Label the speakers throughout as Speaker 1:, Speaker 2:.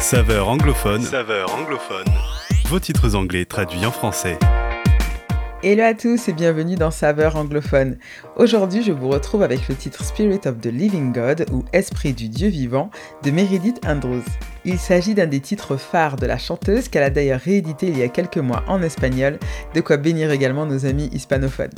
Speaker 1: Saveur anglophone.
Speaker 2: Saveur anglophone.
Speaker 1: Vos titres anglais traduits en français.
Speaker 3: Hello à tous et bienvenue dans Saveur anglophone. Aujourd'hui, je vous retrouve avec le titre Spirit of the Living God ou Esprit du Dieu vivant de Meredith Andrews. Il s'agit d'un des titres phares de la chanteuse qu'elle a d'ailleurs réédité il y a quelques mois en espagnol, de quoi bénir également nos amis hispanophones.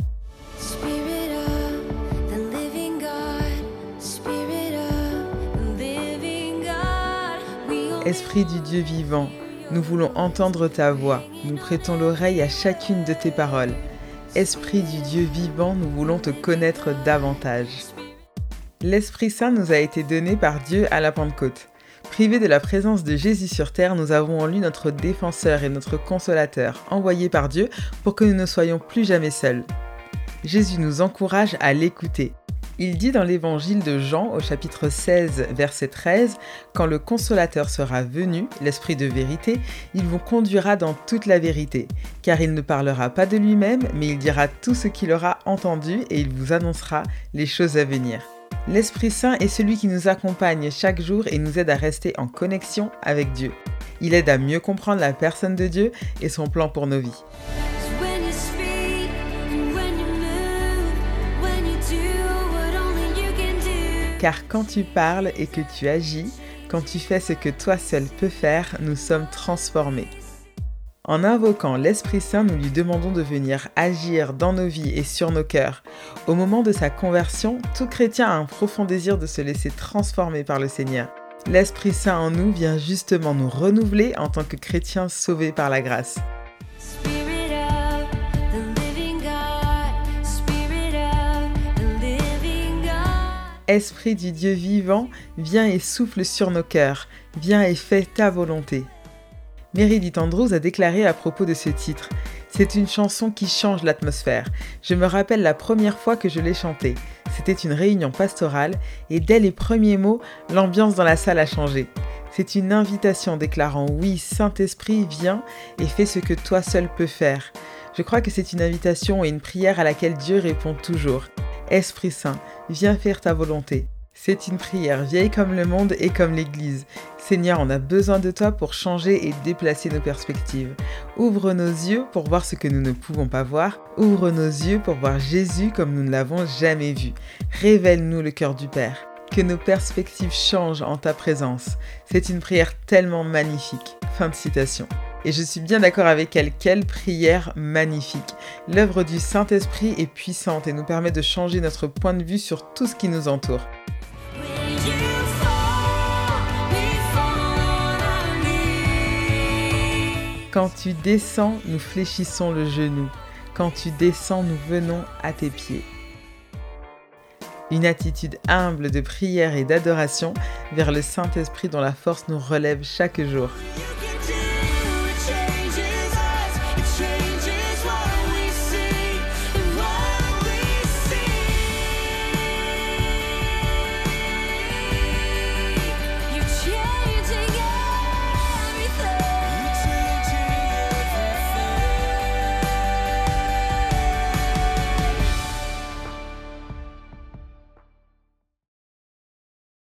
Speaker 3: Esprit du Dieu vivant, nous voulons entendre ta voix, nous prêtons l'oreille à chacune de tes paroles. Esprit du Dieu vivant, nous voulons te connaître davantage. L'Esprit Saint nous a été donné par Dieu à la Pentecôte. Privés de la présence de Jésus sur terre, nous avons en lui notre défenseur et notre consolateur, envoyé par Dieu pour que nous ne soyons plus jamais seuls. Jésus nous encourage à l'écouter. Il dit dans l'évangile de Jean au chapitre 16 verset 13, Quand le consolateur sera venu, l'Esprit de vérité, il vous conduira dans toute la vérité, car il ne parlera pas de lui-même, mais il dira tout ce qu'il aura entendu et il vous annoncera les choses à venir. L'Esprit Saint est celui qui nous accompagne chaque jour et nous aide à rester en connexion avec Dieu. Il aide à mieux comprendre la personne de Dieu et son plan pour nos vies. Car quand tu parles et que tu agis, quand tu fais ce que toi seul peux faire, nous sommes transformés. En invoquant l'Esprit Saint, nous lui demandons de venir agir dans nos vies et sur nos cœurs. Au moment de sa conversion, tout chrétien a un profond désir de se laisser transformer par le Seigneur. L'Esprit Saint en nous vient justement nous renouveler en tant que chrétiens sauvés par la grâce. Esprit du Dieu vivant, viens et souffle sur nos cœurs, viens et fais ta volonté. Meredith Andrews a déclaré à propos de ce titre C'est une chanson qui change l'atmosphère. Je me rappelle la première fois que je l'ai chantée. C'était une réunion pastorale et dès les premiers mots, l'ambiance dans la salle a changé. C'est une invitation déclarant Oui, Saint-Esprit, viens et fais ce que toi seul peux faire. Je crois que c'est une invitation et une prière à laquelle Dieu répond toujours. Esprit Saint, viens faire ta volonté. C'est une prière vieille comme le monde et comme l'Église. Seigneur, on a besoin de toi pour changer et déplacer nos perspectives. Ouvre nos yeux pour voir ce que nous ne pouvons pas voir. Ouvre nos yeux pour voir Jésus comme nous ne l'avons jamais vu. Révèle-nous le cœur du Père. Que nos perspectives changent en ta présence. C'est une prière tellement magnifique. Fin de citation. Et je suis bien d'accord avec elle, quelle prière magnifique. L'œuvre du Saint-Esprit est puissante et nous permet de changer notre point de vue sur tout ce qui nous entoure. Quand tu descends, nous fléchissons le genou. Quand tu descends, nous venons à tes pieds. Une attitude humble de prière et d'adoration vers le Saint-Esprit dont la force nous relève chaque jour.